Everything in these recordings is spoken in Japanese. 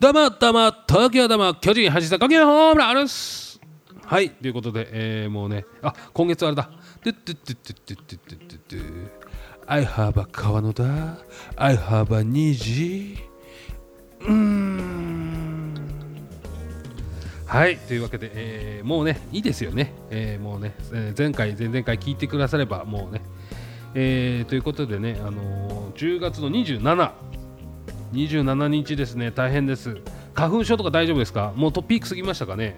だまだま東京だま巨人橋坂球ホームランあるっすはいということで、えー、もうねあ今月はあれだ。アイハーバーてって I have a 川野だ I have a 虹うーんはいというわけで、えー、もうねいいですよね、えー、もうね、えー、前回前々回聞いてくださればもうねえー、ということでね、あのー、10月の27 27日ですね。大変です。花粉症とか大丈夫ですか？もうトピーク過ぎましたかね？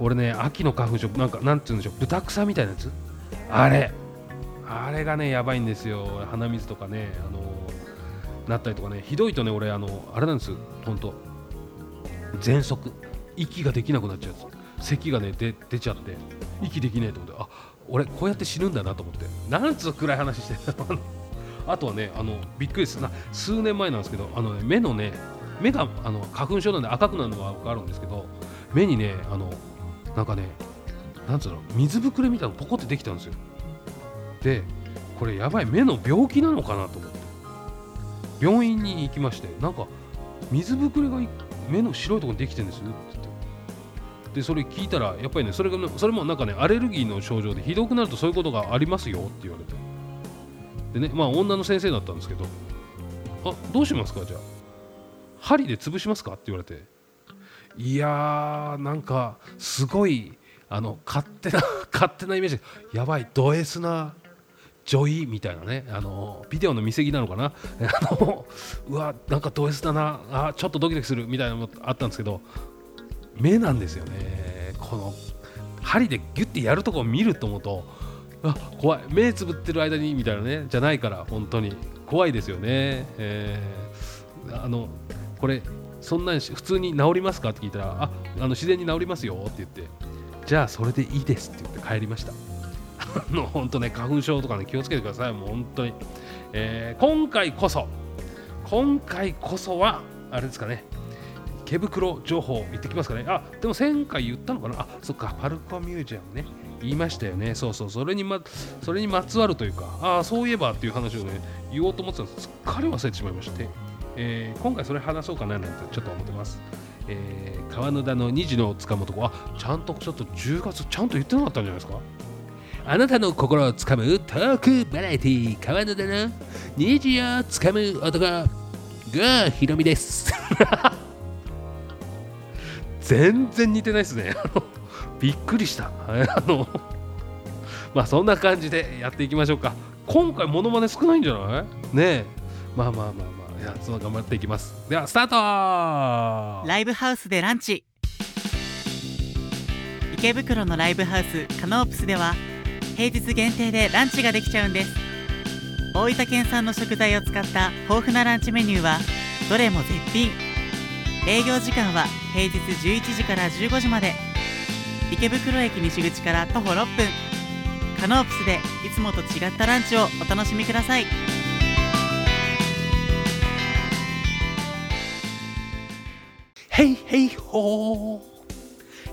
俺ね秋の花粉症なんかなんて言うんでしょう。豚草みたいなやつ？あれ。あれがねやばいんですよ。鼻水とかねあの、なったりとかね。ひどいとね俺あのあれなんです。本当喘息。息ができなくなっちゃうやつ。咳がね出ちゃって。息できねえと思って。あ俺こうやって死ぬんだなと思って。なんつう暗い話してるあとはねあのびっくりです数年前なんですけどあの、ね、目のね目があの花粉症なんで赤くなるのがあるんですけど目にねあのなんかねなんつうの水ぶくれみたいなのポコってできたんですよ。でこれやばい目の病気なのかなと思って。病院に行きましてなんか水ぶくれが目の白いところにできてるんですよって言って。でそれ聞いたらやっぱりねそれがそれもなんかねアレルギーの症状でひどくなるとそういうことがありますよって言われて。でねまあ女の先生だったんですけどあどうしますか？じゃあ。針で潰しますか？って言われて。いやーなんかすごいあの勝手な 勝手なイメージ。やばいド S な女医みたいなね。あのビデオの見過ぎなのかな？あのうわなんかド S だな。あちょっとドキドキするみたいなのもあったんですけど目なんですよね。この針でギュッてやるとこを見ると思うとあ怖い。目つぶってる間にみたいなね。じゃないから本当に。怖いですよね、えー、あのこれそんなに普通に治りますかって聞いたらああの自然に治りますよ。って言って。じゃあそれでいいですって言って帰りました。あの本当ね花粉症とかね気をつけてください。もう本当に、えー、今回こそ今回こそはあれですかね。池袋情報言ってきますかね。あでも前回言ったのかな。あそっかパルコミュージアムね。言いましたよね。そうそう。それにまそれにまつわるというかああそういえばっていう話をね言おうと思ってたんです。すっかり忘れてしまいまして、えー、今回それ話そうかななんてちょっと思ってます。えー、川野田の虹のつかむとこあちゃんとちょっと10月ちゃんと言ってなかったんじゃないですか？あなたの心をつかむトークバラエティ川野田の虹をつかむ男がひろみです。全然似てないですね。びっくりした。あのまあそんな感じでやっていきましょうか。今回モノマネ少ないんじゃない？ねえ。まあまあまあまあ、いや、その頑張っていきます。では、スタートライブハウスでランチ。池袋のライブハウスカノープスでは平日限定でランチができちゃうんです大分県産の食材を使った豊富なランチメニューはどれも絶品営業時間は平日11時から15時まで池袋駅西口から徒歩6分。カノープスでいつもと違ったランチをお楽しみください。ヘイヘイホー。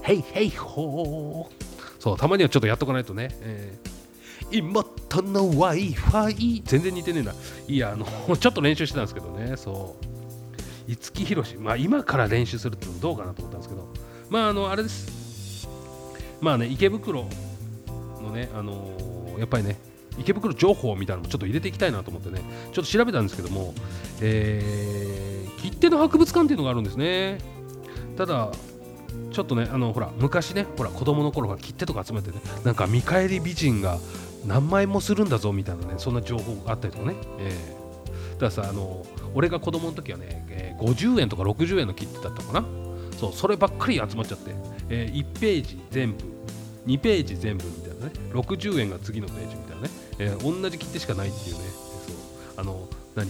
ヘイヘイホー。そうたまにはちょっとやっとかないとね、えー、妹の Wi-Fi 全然似てねえな。いやあの ちょっと練習してたんですけどね。そう。五木ひろし、まあ、今から練習するってのどうかなと思ったんですけど、まあ、あのあれです、まあね、池袋のね、あのー、やっぱりね、池袋情報みたいなのもちょっと入れていきたいなと思ってね、ちょっと調べたんですけども、えー、切手の博物館っていうのがあるんですね。ただ、ちょっとね、あのほら昔ね、ほら子供の頃から切手とか集めてね、なんか見返り美人が何枚もするんだぞみたいなね、そんな情報があったりとかね、えー、ださ、あの俺が子供の時はね、えー、50円とか60円の切手だったのかな。そうそればっかり集まっちゃって、えー、1ページ全部2ページ全部みたいなね。60円が次のページみたいなね、えー、同じ切手しかないっていうね。そう。あの何？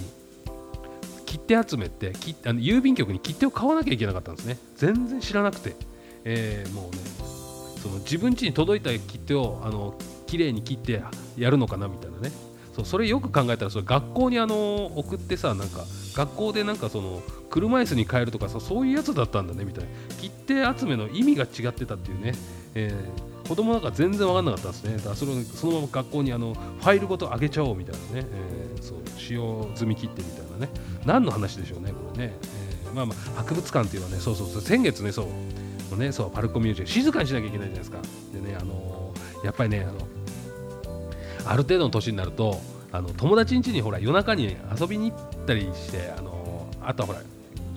切手集めって切あの郵便局に切手を買わなきゃいけなかったんですね。全然知らなくて、えー、もうねその自分家に届いた切手をあの綺麗に切ってやるのかなみたいなね。そうそれよく考えたらそれ学校にあの送ってさなんか学校でなんかその車椅子に変えるとかさそういうやつだったんだねみたいな。切手集めの意味が違ってたっていうね、えー、子供なんか全然分かんなかったんですね。だからそれそのまま学校にあのファイルごと上げちゃおうみたいなね、えー、そう使用済み切手みたいなね。何の話でしょうねこれね、えまあまあ博物館っていうのはねそうそうそう先月ねそう。ねそうパルコミュージアム。静かにしなきゃいけないじゃないですか。でねあのーやっぱりねあのある程度の年になるとあの友達ん家にほら夜中に遊びに行ったりしてあのあとはほら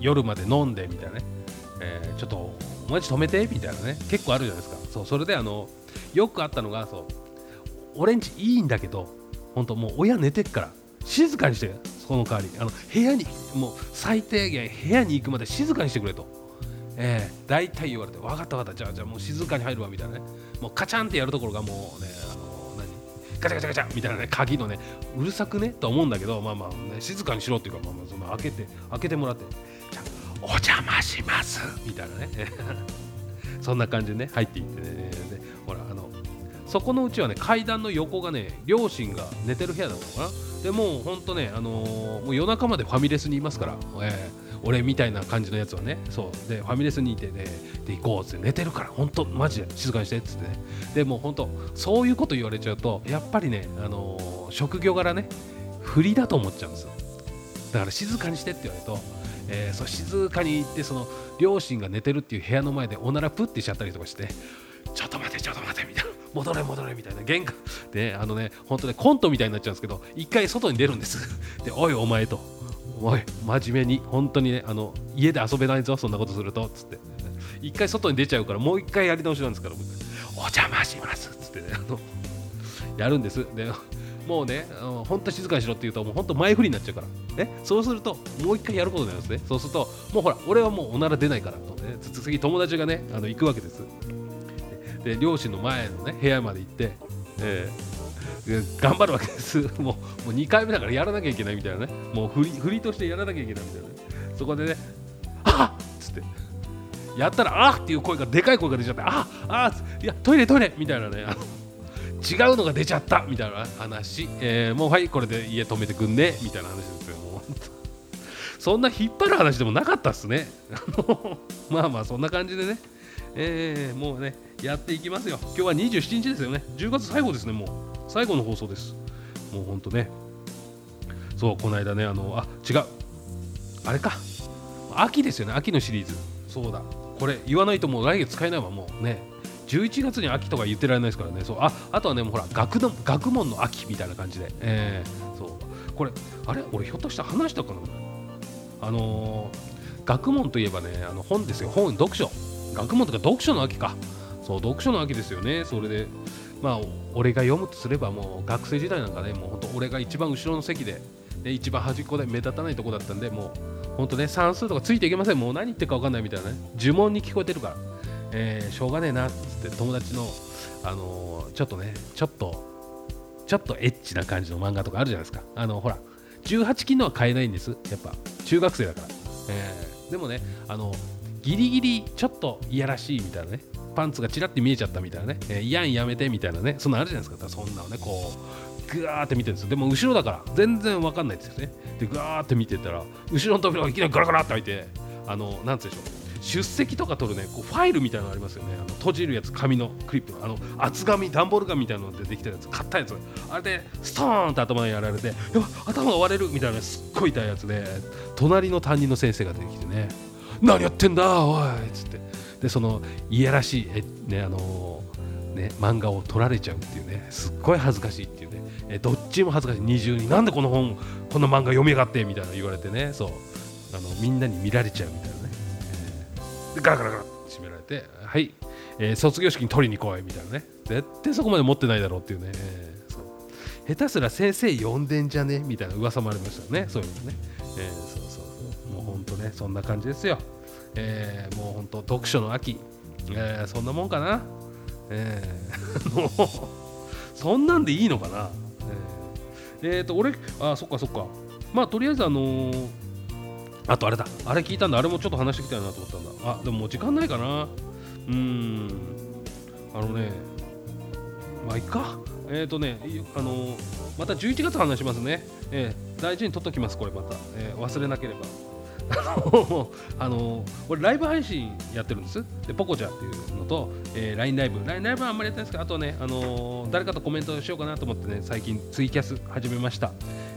夜まで飲んでみたいなね、えーちょっとお待ち止めてみたいなね。結構あるじゃないですか。そうそれであのよくあったのがそう俺んちいいんだけど本当もう親寝てっから静かにしてその代わり。あの部屋にもう最低限部屋に行くまで静かにしてくれと。えー、大体言われて分かった分かった。じゃあじゃあもう静かに入るわみたいなね。もうカチャンってやるところがもうねあのガチャガチャガチャみたいなね鍵のねうるさくね？と思うんだけどまあまあ、ね、静かにしろっていうかまあまあその開けて開けてもらってじゃお邪魔します。みたいなね。そんな感じでね入っていってね。でほらあのそこのうちはね階段の横がね両親が寝てる部屋だったのかな。でもうほんとね、あのーもう夜中までファミレスにいますから、えー俺みたいな感じのやつはねそう。でファミレスにいてねで行こうって寝てるから本当マジで静かにしてっつってね。でも本当そういうこと言われちゃうとやっぱりね、あの職業柄ね振りだと思っちゃうんですよ。だから静かにしてって言われると、えーそう静かに行ってその両親が寝てるっていう部屋の前でおならプッてしちゃったりとかしてちょっと待てちょっと待てみたいな。戻れ戻れみたいな。玄関。であのね本当ねコントみたいになっちゃうんですけど一回外に出るんです。でおいお前と。おい真面目に本当にねあの家で遊べないぞそんなことするとつって。一回外に出ちゃうからもう一回やり直しなんですからお邪魔しますつってね。あのやるんです。でもうね本当静かにしろって言うともう本当前振りになっちゃうから。ね。そうするともう一回やることになるんですね。そうするともうほら俺はもうおなら出ないからとね。次友達がねあの行くわけです。で両親の前のね部屋まで行って、えー頑張るわけです。もうもう2回目だからやらなきゃいけないみたいなね。もう振り振りとしてやらなきゃいけないみたいなね。そこでね「あっ!」つって。やったら「あっ!」っていう声がでかい声が出ちゃって「あっ!あっ!」いやトイレトイレ!みたいなね。違うのが出ちゃった。みたいな話、えーもうはいこれで家止めてくんね。みたいな話ですよ。もうそんな引っ張る話でもなかったっすね。まあまあそんな感じでね。えーもうねやっていきますよ。今日は27日ですよね。10月最後ですねもう。最後の放送です。もうほんとね。そうこの間ねあのあ違う。あれか。秋ですよね秋のシリーズ。そうだ。これ言わないともう来月使えないわもう。ね。11月に秋とか言ってられないですからね。そうああとはねもうほら学の学問の秋みたいな感じで。えーそう。これあれ？俺ひょっとして話したかな？あのー学問といえばねあの本ですよ。本読書。学問とか読書の秋か。そう読書の秋ですよね。それでまあ俺が読むとすればもう学生時代なんかねもう本当俺が一番後ろの席でで一番端っこで目立たないとこだったんでもう本当ね算数とかついていけません。もう何言ってるか分かんないみたいなね。呪文に聞こえてるから、えーしょうがねえなっって友達のあのーちょっとねちょっとちょっとエッチな感じの漫画とかあるじゃないですか。あのほら18金のは買えないんです。やっぱ中学生だから、えーでもねあのギリギリちょっといやらしいみたいなね。パンツがちらって見えちゃったみたいなね、えー、いやんやめてみたいなね。そんなあるじゃないですか。そんなのねこうぐわーって見てるんです。よでも後ろだから全然わかんないですよね。でぐわーって見てたら後ろの扉がいきなりガラガラって開いてあのなんつうでしょう。出席とか取るねこうファイルみたいなのありますよね。あの閉じるやつ紙のクリップの。あの厚紙段ボール紙みたいなのでできたやつ。買ったやつ。あれでストーンって頭にやられてや頭が割れるみたいなすっごい痛いやつで隣の担任の先生が出てきてね何やってんだおいっつって。でそのいやらしいねあのね漫画を取られちゃうっていうねすっごい恥ずかしいっていうねえどっちも恥ずかしい。二重になんでこの本この漫画読みやがってみたいな言われてねそう。あのみんなに見られちゃうみたいなね、えーでガラガラガラって閉められてはい、えー卒業式に取りに来いみたいなね。絶対そこまで持ってないだろうっていうね、えーそう。下手すら先生呼んでんじゃね？みたいな噂もありましたよね。そういうのね、えーそうそうそう。もうほんとねそんな感じですよ。えーもう本当読書の秋、えーそんなもんかな、えー もうそんなんでいいのかな、えーえーと俺あそっかそっか。まあとりあえずあのーあとあれだ。あれ聞いたんだ。あれもちょっと話してきたいなと思ったんだ。あでももう時間ないかな。うーん。あのねまあいいか。えっ、ー、とねいあのーまた11月話しますね、えー大事に取っときますこれまた、えー忘れなければ あの俺ライブ配信やってるんです。でポコちゃんっていうのと、えー、LINE ライブ。LINE ライブはあんまりやってないんですけどあとね、あの誰かとコメントしようかなと思ってね最近ツイキャス始めました、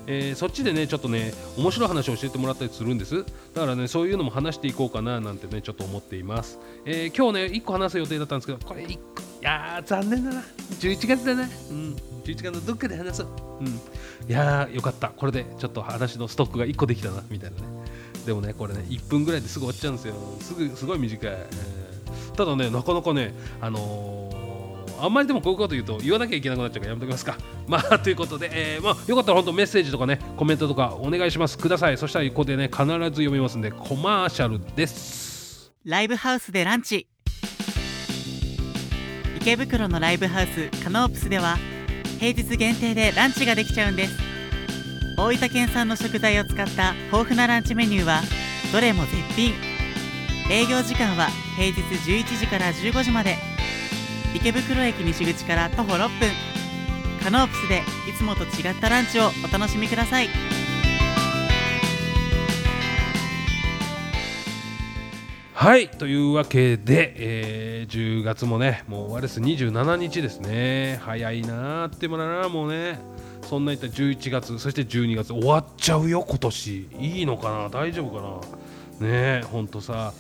えーそっちでねちょっとね面白い話を教えてもらったりするんです。だからねそういうのも話していこうかななんてねちょっと思っています、えー今日ね1個話す予定だったんですけどこれ1個いや残念だな。11月だな。うん。11月のどっかで話そう。うん。いやーよかった。これでちょっと話のストックが1個できたなみたいなね。でもねこれね1分ぐらいですぐ終わっちゃうんですよ。すぐすごい短い、えーただねなかなかねあのーあんまりでもこういうこと言うと言わなきゃいけなくなっちゃうからやめときますか。まあということで、えーまあ、よかったら本当メッセージとかねコメントとかお願いします。ください。そしたらここでね必ず読みますんでコマーシャルです。ライブハウスでランチ。池袋のライブハウスカノープスでは平日限定でランチができちゃうんです。大分県産の食材を使った豊富なランチメニューはどれも絶品。営業時間は平日11時から15時まで。池袋駅西口から徒歩6分。カノープスでいつもと違ったランチをお楽しみください。はいというわけで、えー10月もねもう終わりです。27日ですね。早いなーってもらなもうね。そんないった11月そして12月終わっちゃうよ今年。いいのかな？大丈夫かな？ねえほんとさ。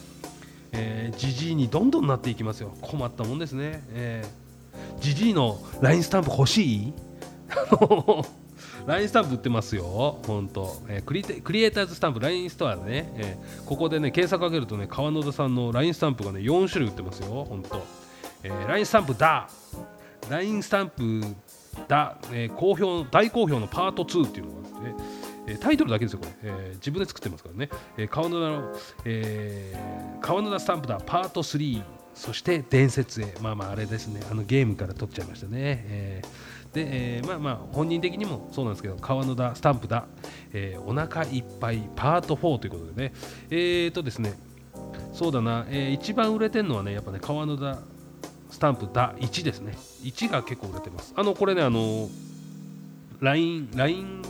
えー、ジジイにどんどんなっていきますよ。困ったもんですね。えージジイの LINE スタンプ欲しい？LINE スタンプ売ってますよ、本当、えークリテクリエイターズスタンプ LINE ストアでね、えーここでね検索かけるとね川野田さんの LINE スタンプがね4種類売ってますよ、本当、えー LINE スタンプだ。LINE スタンプだ、えー好評大好評のパート2っていうのがあって、えータイトルだけですよ、これ、えー自分で作ってますからね、えー川野田の、えー川野田スタンプだ。パート3そして伝説へ。まあまああれですね。あのゲームから取っちゃいましたね、えーで、えーまあまあ本人的にもそうなんですけど川野田スタンプだ、えーお腹いっぱい。パート4ということでね。えーとですね。そうだな、えー一番売れてるのはねやっぱね川野田スタンプだ1ですね。1が結構売れてます。あのこれねあの LINE, LINE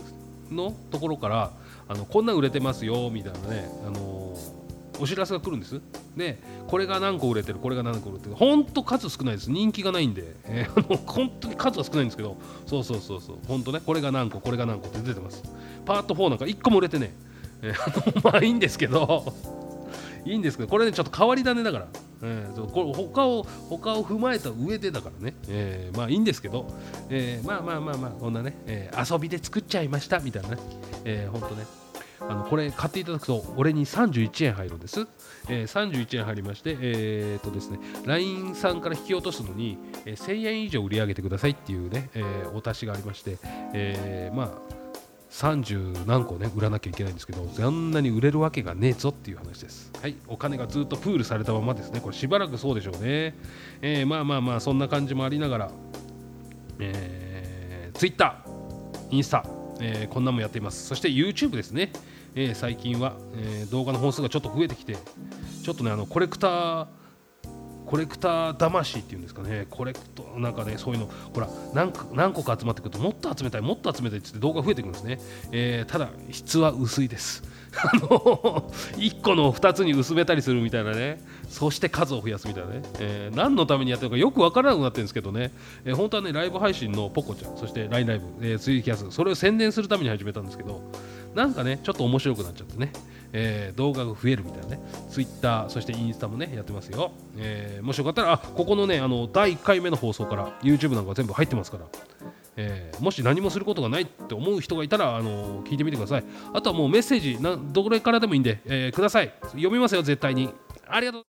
のところからあのこんなん売れてますよみたいなねあのお知らせが来るんです。でこれが何個売れてるこれが何個売れてる。本当数少ないです。人気がないんで、えーあの本当に数は少ないんですけど。そうそうそうそう。本当ね。これが何個これが何個って出てます。パート4なんか1個も売れてね、え。ーあのまあいいんですけど。いいんですけど。これねちょっと変わり種だから、えーそうこれ他を他を踏まえた上でだからね、えーまあいいんですけど、えーまあまあまあまあこんなね、えー遊びで作っちゃいましたみたいなね、えー、ほんとね。あのこれ買っていただくと俺に31円入るんです、えー、31円入りましてえー、っとですね LINE さんから引き落とすのに、えー1000円以上売り上げてくださいっていうね、えーお達しがありまして、えーまあ30何個ね売らなきゃいけないんですけどそんなに売れるわけがねえぞっていう話です。はいお金がずっとプールされたままですね。これしばらくそうでしょうね、えーまあまあまあそんな感じもありながらえー、Twitter インスタ、えーこんなんもやっています。そして YouTube ですね、えー最近は、えー動画の本数がちょっと増えてきてちょっとねあのコレクターコレクター魂っていうんですかね。コレクトなんかねそういうの。ほら何個何個か集まってくるともっと集めたいもっと集めたいってって動画増えてくるんですね、えーただ質は薄いです。あの1個の2つに薄めたりするみたいなね。そして数を増やすみたいなね、えー何のためにやってるかよくわからなくなってるんですけどね、えー本当はねライブ配信のポコちゃんそして LINE ライブ、えー、ツイキャスそれを宣伝するために始めたんですけどなんかねちょっと面白くなっちゃってね、えー動画が増えるみたいなね。ツイッターそしてインスタもねやってますよ、えーもしよかったらあここのねあの第1回目の放送から YouTube なんか全部入ってますから。えーもし何もすることがないって思う人がいたら、あの聞いてみてください。あとはもうメッセージなどれからでもいいんで、えーください。読みますよ絶対に。ありがとう。